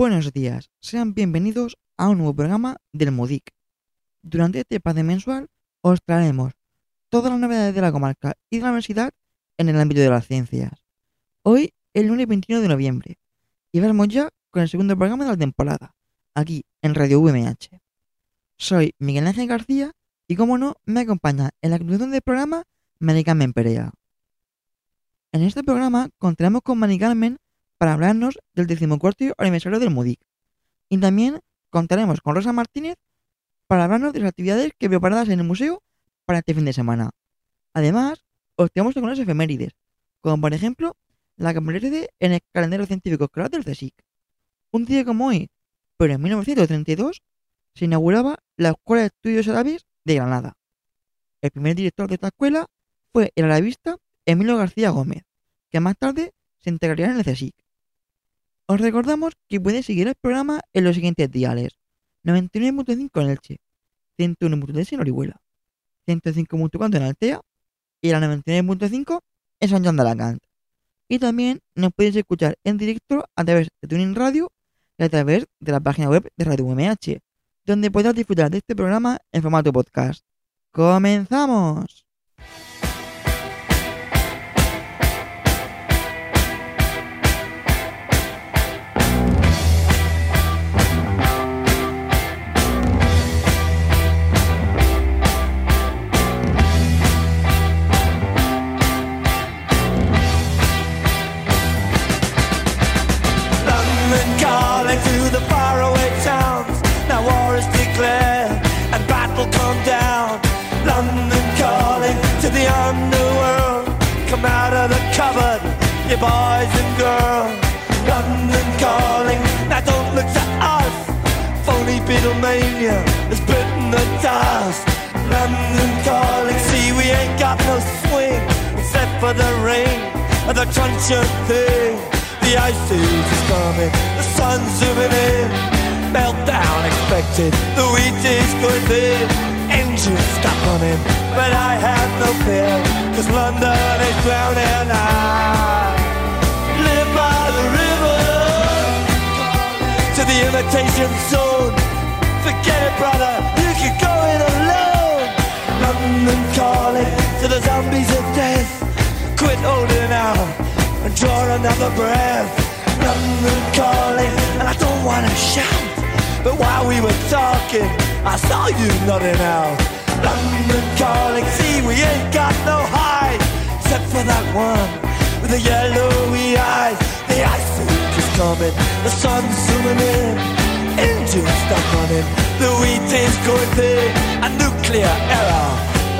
Buenos días, sean bienvenidos a un nuevo programa del MUDIC. Durante este espacio mensual os traeremos todas las novedades de la comarca y de la universidad en el ámbito de las ciencias. Hoy, el lunes 21 de noviembre, y vamos ya con el segundo programa de la temporada, aquí en Radio VMH. Soy Miguel Ángel García y como no, me acompaña en la conclusión del programa Mari Carmen Perea. En este programa contaremos con Mari Carmen para hablarnos del decimocuarto aniversario del MUDIC. Y también contaremos con Rosa Martínez para hablarnos de las actividades que preparadas en el museo para este fin de semana. Además, os tenemos las efemérides, como por ejemplo la que aparece en el calendario científico escolar del CSIC. Un día como hoy, pero en 1932, se inauguraba la Escuela de Estudios Árabes de Granada. El primer director de esta escuela fue el arabista Emilio García Gómez, que más tarde se integraría en el CSIC. Os recordamos que podéis seguir el programa en los siguientes diales. 99.5 en Elche, 101.3 en Orihuela, 105.4 en Altea y la 99.5 en San Juan de Alacant. Y también nos podéis escuchar en directo a través de Tuning Radio y a través de la página web de Radio UMH, donde podrás disfrutar de este programa en formato podcast. ¡Comenzamos! For the rain and the truncheon thing. The ice is coming, the sun's zooming in. Meltdown expected, the wheat is going thin. Engines stop running, but I have no fear, cause London is drowning. I live by the river to the imitation zone. Forget it, brother, you can go it alone. London calling to the zombies of death. Quit holding out and draw another breath. London calling, and I don't wanna shout. But while we were talking, I saw you nodding out. London calling, see we ain't got no hide, except for that one with the yellowy eyes. The ice age is coming, the sun's zooming in, engines stop running, the wheat is going thin, a nuclear error.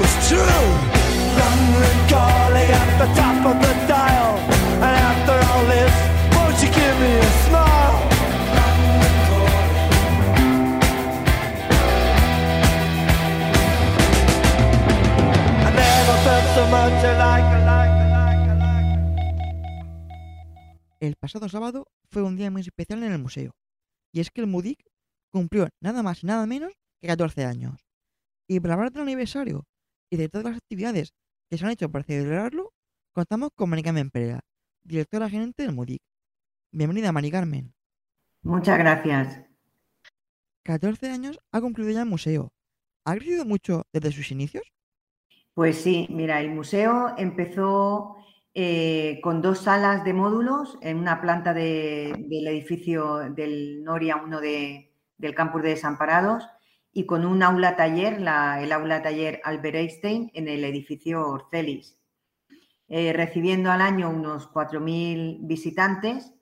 it true. And after all this, won't you give me a smile? I never felt so much alike. El pasado sábado fue un día muy especial en el museo, y es que el MUDIC cumplió nada más y nada menos que 14 años. Y para hablar del aniversario y de todas las actividades que se han hecho para celebrarlo, contamos con Mari Carmen Perea, directora gerente del MUDIC. Bienvenida, Mari Carmen. Muchas gracias. 14 años ha concluido ya el museo. ¿Ha crecido mucho desde sus inicios? Pues sí, mira, el museo empezó eh, con dos salas de módulos en una planta del edificio del Noria 1 del campus de Desamparados y con un aula taller, el aula taller Albert Einstein, en el edificio Orcelis, eh, recibiendo al año unos 4.000 visitantes.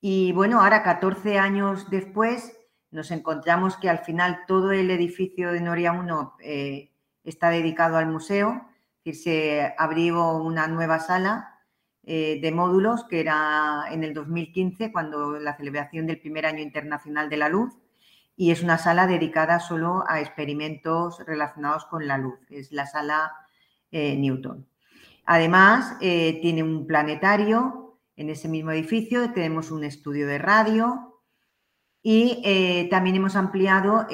Y bueno, ahora 14 años después nos encontramos que al final todo el edificio de Noria 1 eh, está dedicado al museo, que se abrió una nueva sala eh, de módulos que era en el 2015, cuando la celebración del primer año internacional de la luz, y es una sala dedicada solo a experimentos relacionados con la luz, es la sala eh, Newton. Además, eh, tiene un planetario en ese mismo edificio, tenemos un estudio de radio y eh, también hemos ampliado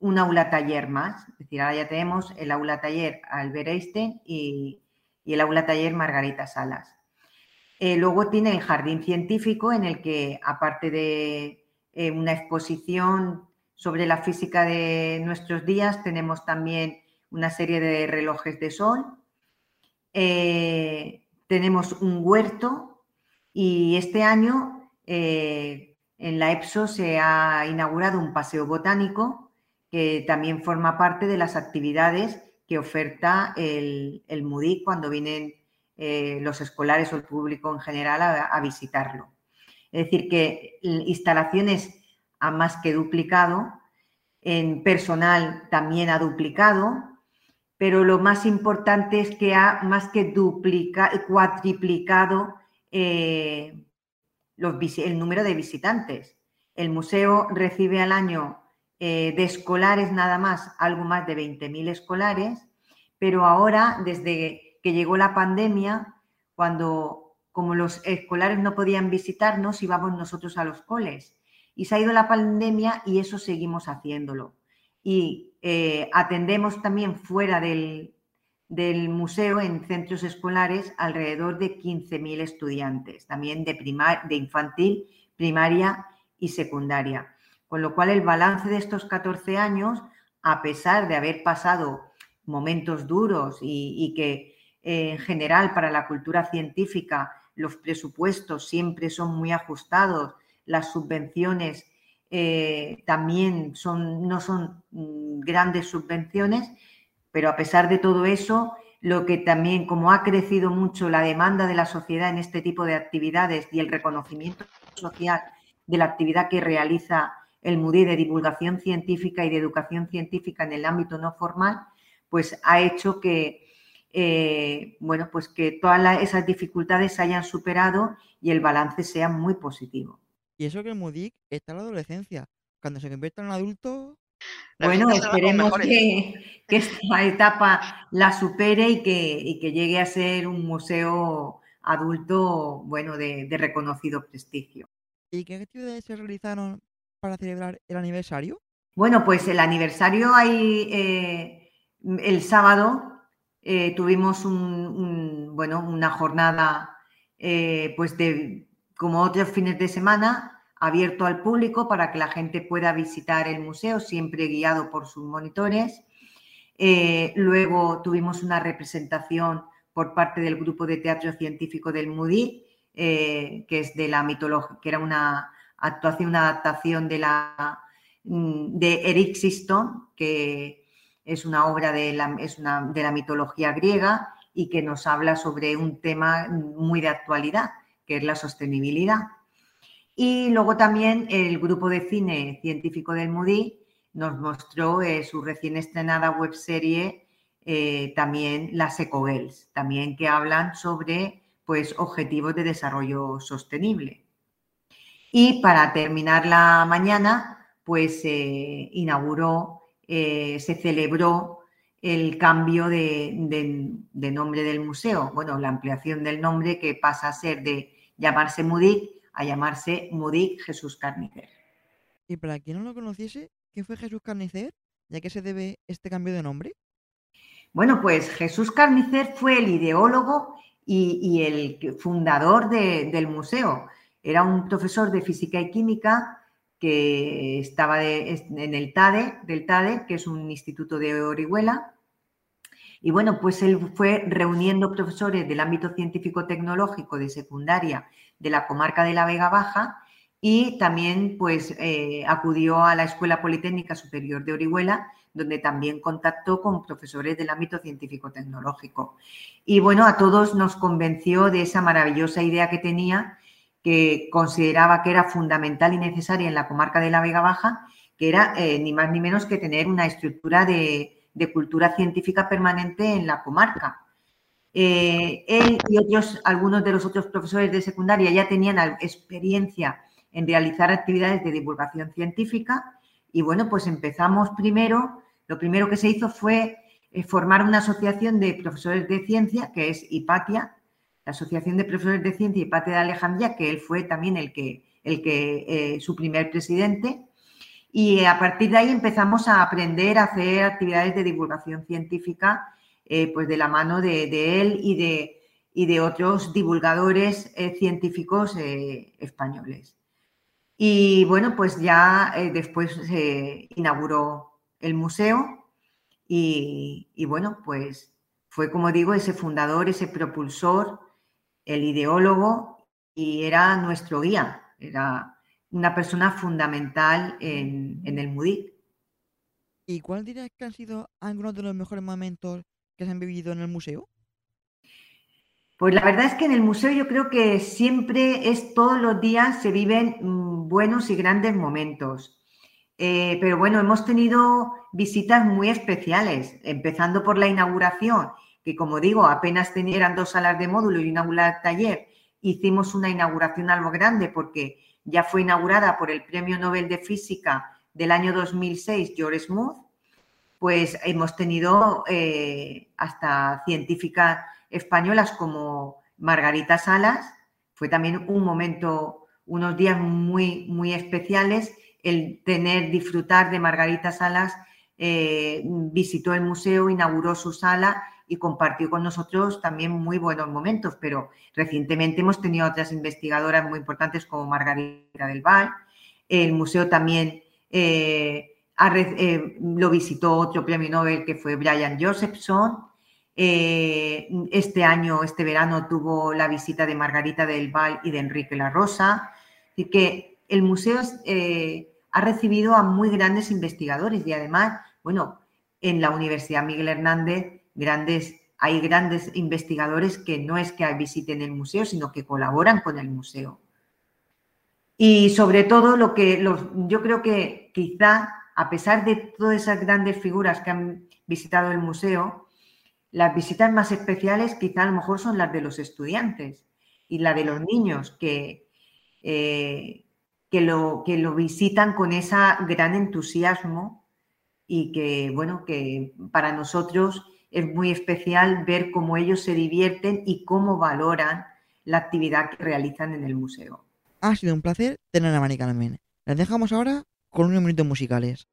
un aula taller más, es decir, ahora ya tenemos el aula taller Albert Einstein y, y el aula taller Margarita Salas. luego tiene el jardín científico en el que, aparte de eh, una exposición sobre la física de nuestros días. Tenemos también una serie de relojes de sol. Eh, tenemos un huerto y este año eh, en la EPSO se ha inaugurado un paseo botánico que también forma parte de las actividades que oferta el, el MUDIC cuando vienen los escolares o el público en general a visitarlo. Es decir, que instalaciones ha más que duplicado, en personal también ha duplicado, pero lo más importante es que ha más que duplicado, cuatriplicado eh, el número de visitantes. El museo recibe al año eh, de escolares nada más, algo más de 20.000 escolares, pero ahora, desde que llegó la pandemia, cuando como los escolares no podían visitarnos, íbamos nosotros a los coles. Y se ha ido la pandemia y eso seguimos haciéndolo. Y eh, atendemos también fuera del, museo, en centros escolares, alrededor de 15.000 estudiantes, también de, de infantil, primaria y secundaria. Con lo cual, el balance de estos 14 años, a pesar de haber pasado momentos duros y, que eh, en general para la cultura científica los presupuestos siempre son muy ajustados, las subvenciones eh, también son, no son mm, grandes subvenciones, pero a pesar de todo eso, lo que también, como ha crecido mucho la demanda de la sociedad en este tipo de actividades y el reconocimiento social de la actividad que realiza el MUDI de divulgación científica y de educación científica en el ámbito no formal, pues ha hecho que eh, bueno, pues que todas esas dificultades se hayan superado y el balance sea muy positivo. Y eso que el MUDIC está en la adolescencia. Cuando se convierta en un adulto. Bueno, esperemos que, esta etapa la supere y que, que, llegue a ser un museo adulto, bueno, de, reconocido prestigio. ¿Y qué actividades se realizaron para celebrar el aniversario? Bueno, pues el aniversario hay eh, el sábado eh, tuvimos bueno, una jornada, eh, pues de, como otros fines de semana, abierto al público para que la gente pueda visitar el museo, siempre guiado por sus monitores. Eh, luego tuvimos una representación por parte del grupo de teatro científico del MUDI, que es de la mitología, que era una actuación, una adaptación de la mm, de Eric Siston, que es una obra de la, es una, de la mitología griega y que nos habla sobre un tema muy de actualidad, que es la sostenibilidad. Y luego también el grupo de cine científico del MUDI nos mostró eh, su recién estrenada webserie, eh, también las EcoGirls, también que hablan sobre pues, objetivos de desarrollo sostenible. Y para terminar la mañana, pues se inauguró eh, se celebró el cambio de, nombre del museo, bueno, la ampliación del nombre que pasa a ser de llamarse Mudic a llamarse Mudic Jesús Carnicer. Y para quien no lo conociese, ¿qué fue Jesús Carnicer? ¿Ya que se debe este cambio de nombre? Bueno, pues Jesús Carnicer fue el ideólogo y, el fundador del museo. Era un profesor de física y química que estaba en el TADE, del TADE, que es un instituto de Orihuela. Y bueno, pues él fue reuniendo profesores del ámbito científico-tecnológico de secundaria de la comarca de la Vega Baja y también pues eh, acudió a la Escuela Politécnica Superior de Orihuela, donde también contactó con profesores del ámbito científico-tecnológico. Y bueno, a todos nos convenció de esa maravillosa idea que tenía que consideraba que era fundamental y necesaria en la comarca de la Vega Baja, que era eh, ni más ni menos que tener una estructura de, cultura científica permanente en la comarca. Eh, él y otros, algunos de los otros profesores de secundaria ya tenían experiencia en realizar actividades de divulgación científica y bueno, pues empezamos primero, lo primero que se hizo fue eh, formar una asociación de profesores de ciencia, que es IPATIA, la Asociación de Profesores de Ciencia y Parte de Alejandría, que él fue también el que, el que eh, su primer presidente. Y a partir de ahí empezamos a aprender a hacer actividades de divulgación científica, eh, pues de la mano de, él y de, y de, otros divulgadores eh, científicos españoles. Y bueno, pues ya después se inauguró el museo y, y bueno, pues fue como digo, ese fundador, ese propulsor el ideólogo y era nuestro guía, era una persona fundamental en, el MUDIC. ¿Y cuál dirías que han sido algunos de los mejores momentos que se han vivido en el museo? Pues la verdad es que en el museo yo creo que siempre es todos los días se viven mm, buenos y grandes momentos. Eh, pero bueno, hemos tenido visitas muy especiales, empezando por la inauguración que como digo, apenas eran dos salas de módulo y una aula taller, hicimos una inauguración algo grande porque ya fue inaugurada por el Premio Nobel de Física del año 2006, George Smoot, pues hemos tenido eh, hasta científicas españolas como Margarita Salas, fue también un momento, unos días muy, muy especiales el tener, disfrutar de Margarita Salas, eh, visitó el museo, inauguró su sala y compartió con nosotros también muy buenos momentos, pero recientemente hemos tenido otras investigadoras muy importantes como Margarita del Val. El museo también eh, eh, lo visitó otro premio Nobel que fue Brian Josephson. Eh, este año, este verano, tuvo la visita de Margarita del Val y de Enrique La Rosa. Así que el museo ha recibido a muy grandes investigadores y además, bueno, en la Universidad Miguel Hernández grandes, hay grandes investigadores que no es que visiten el museo, sino que colaboran con el museo. Y sobre todo lo que los, yo creo que quizá, a pesar de todas esas grandes figuras que han visitado el museo, las visitas más especiales quizá a lo mejor son las de los estudiantes y la de los niños que, eh, que, lo, que lo visitan con ese gran entusiasmo y que, bueno, que para nosotros es muy especial ver cómo ellos se divierten y cómo valoran la actividad que realizan en el museo. Ha sido un placer tener a Mari Carmen. Les dejamos ahora con unos minutos musicales.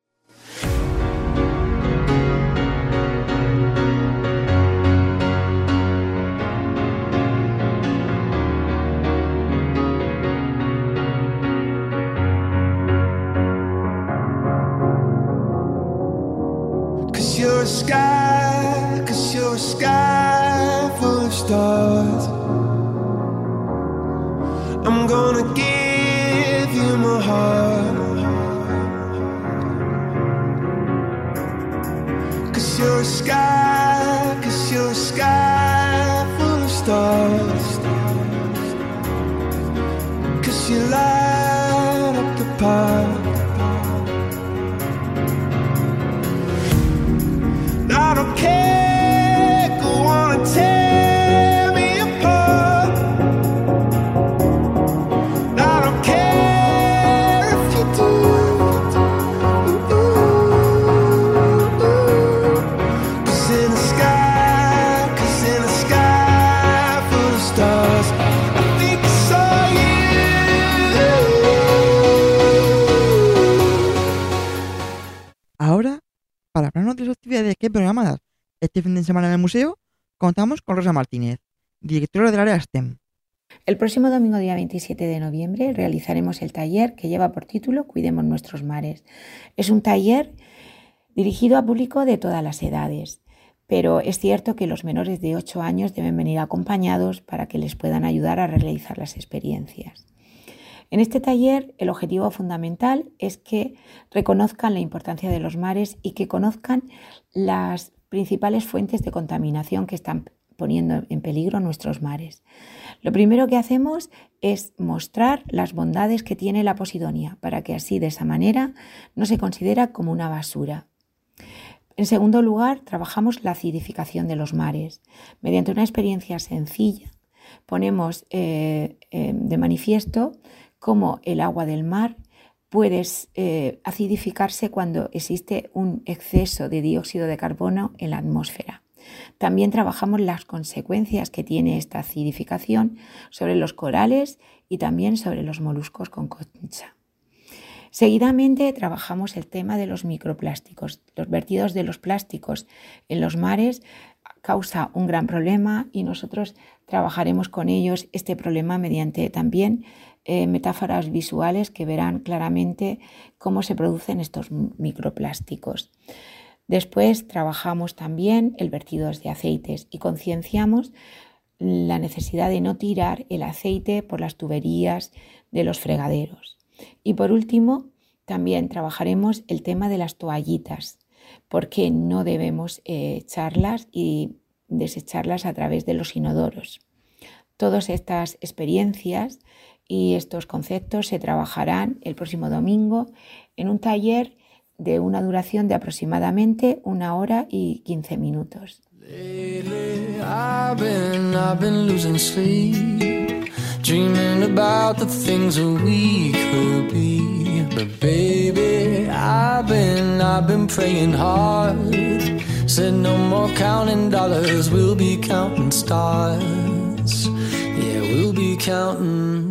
De semana en el museo, contamos con Rosa Martínez, directora del área STEM. El próximo domingo día 27 de noviembre realizaremos el taller que lleva por título Cuidemos nuestros mares. Es un taller dirigido a público de todas las edades, pero es cierto que los menores de 8 años deben venir acompañados para que les puedan ayudar a realizar las experiencias. En este taller el objetivo fundamental es que reconozcan la importancia de los mares y que conozcan las principales fuentes de contaminación que están poniendo en peligro nuestros mares. Lo primero que hacemos es mostrar las bondades que tiene la posidonia, para que así de esa manera no se considera como una basura. En segundo lugar, trabajamos la acidificación de los mares. Mediante una experiencia sencilla, ponemos eh, eh, de manifiesto cómo el agua del mar puede eh, acidificarse cuando existe un exceso de dióxido de carbono en la atmósfera. También trabajamos las consecuencias que tiene esta acidificación sobre los corales y también sobre los moluscos con concha. Seguidamente trabajamos el tema de los microplásticos. Los vertidos de los plásticos en los mares causa un gran problema y nosotros trabajaremos con ellos este problema mediante también eh, metáforas visuales que verán claramente cómo se producen estos microplásticos. Después trabajamos también el vertido de aceites y concienciamos la necesidad de no tirar el aceite por las tuberías de los fregaderos. Y por último, también trabajaremos el tema de las toallitas, porque no debemos eh, echarlas y desecharlas a través de los inodoros. Todas estas experiencias y estos conceptos se trabajarán el próximo domingo en un taller de una duración de aproximadamente una hora y 15 minutos. Counting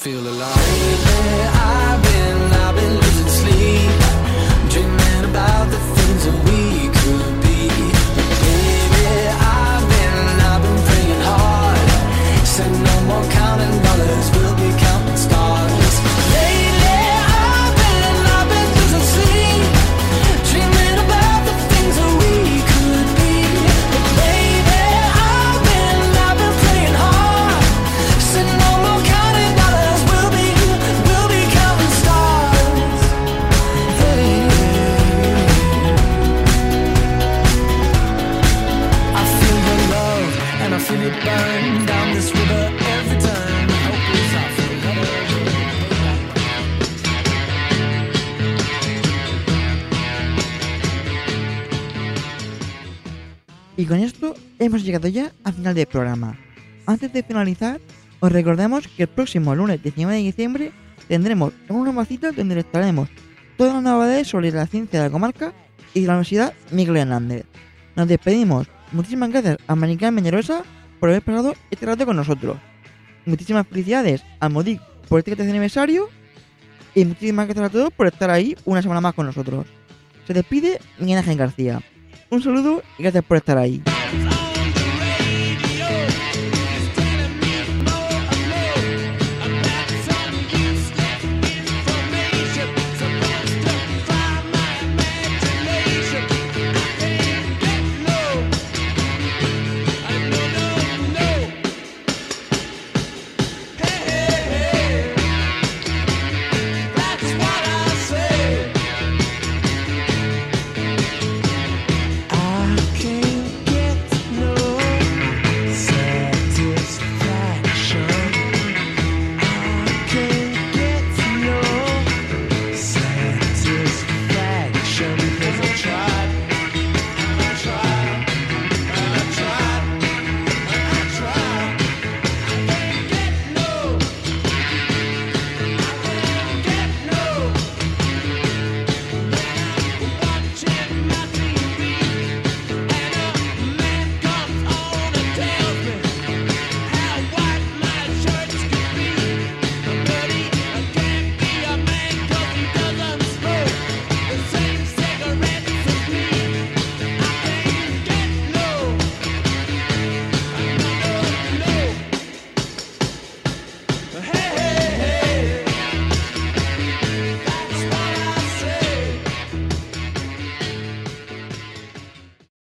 feel alive. Y con esto hemos llegado ya al final del programa. Antes de finalizar, os recordamos que el próximo lunes 19 de diciembre tendremos una nueva cita donde les traeremos todas las novedades sobre la ciencia de la comarca y de la Universidad Miguel Hernández. Nos despedimos. Muchísimas gracias a Manicán Meñerosa por haber pasado este rato con nosotros. Muchísimas felicidades a Modic por este 13 aniversario y muchísimas gracias a todos por estar ahí una semana más con nosotros. Se despide Miguel Ángel García. Un saludo y gracias por estar ahí.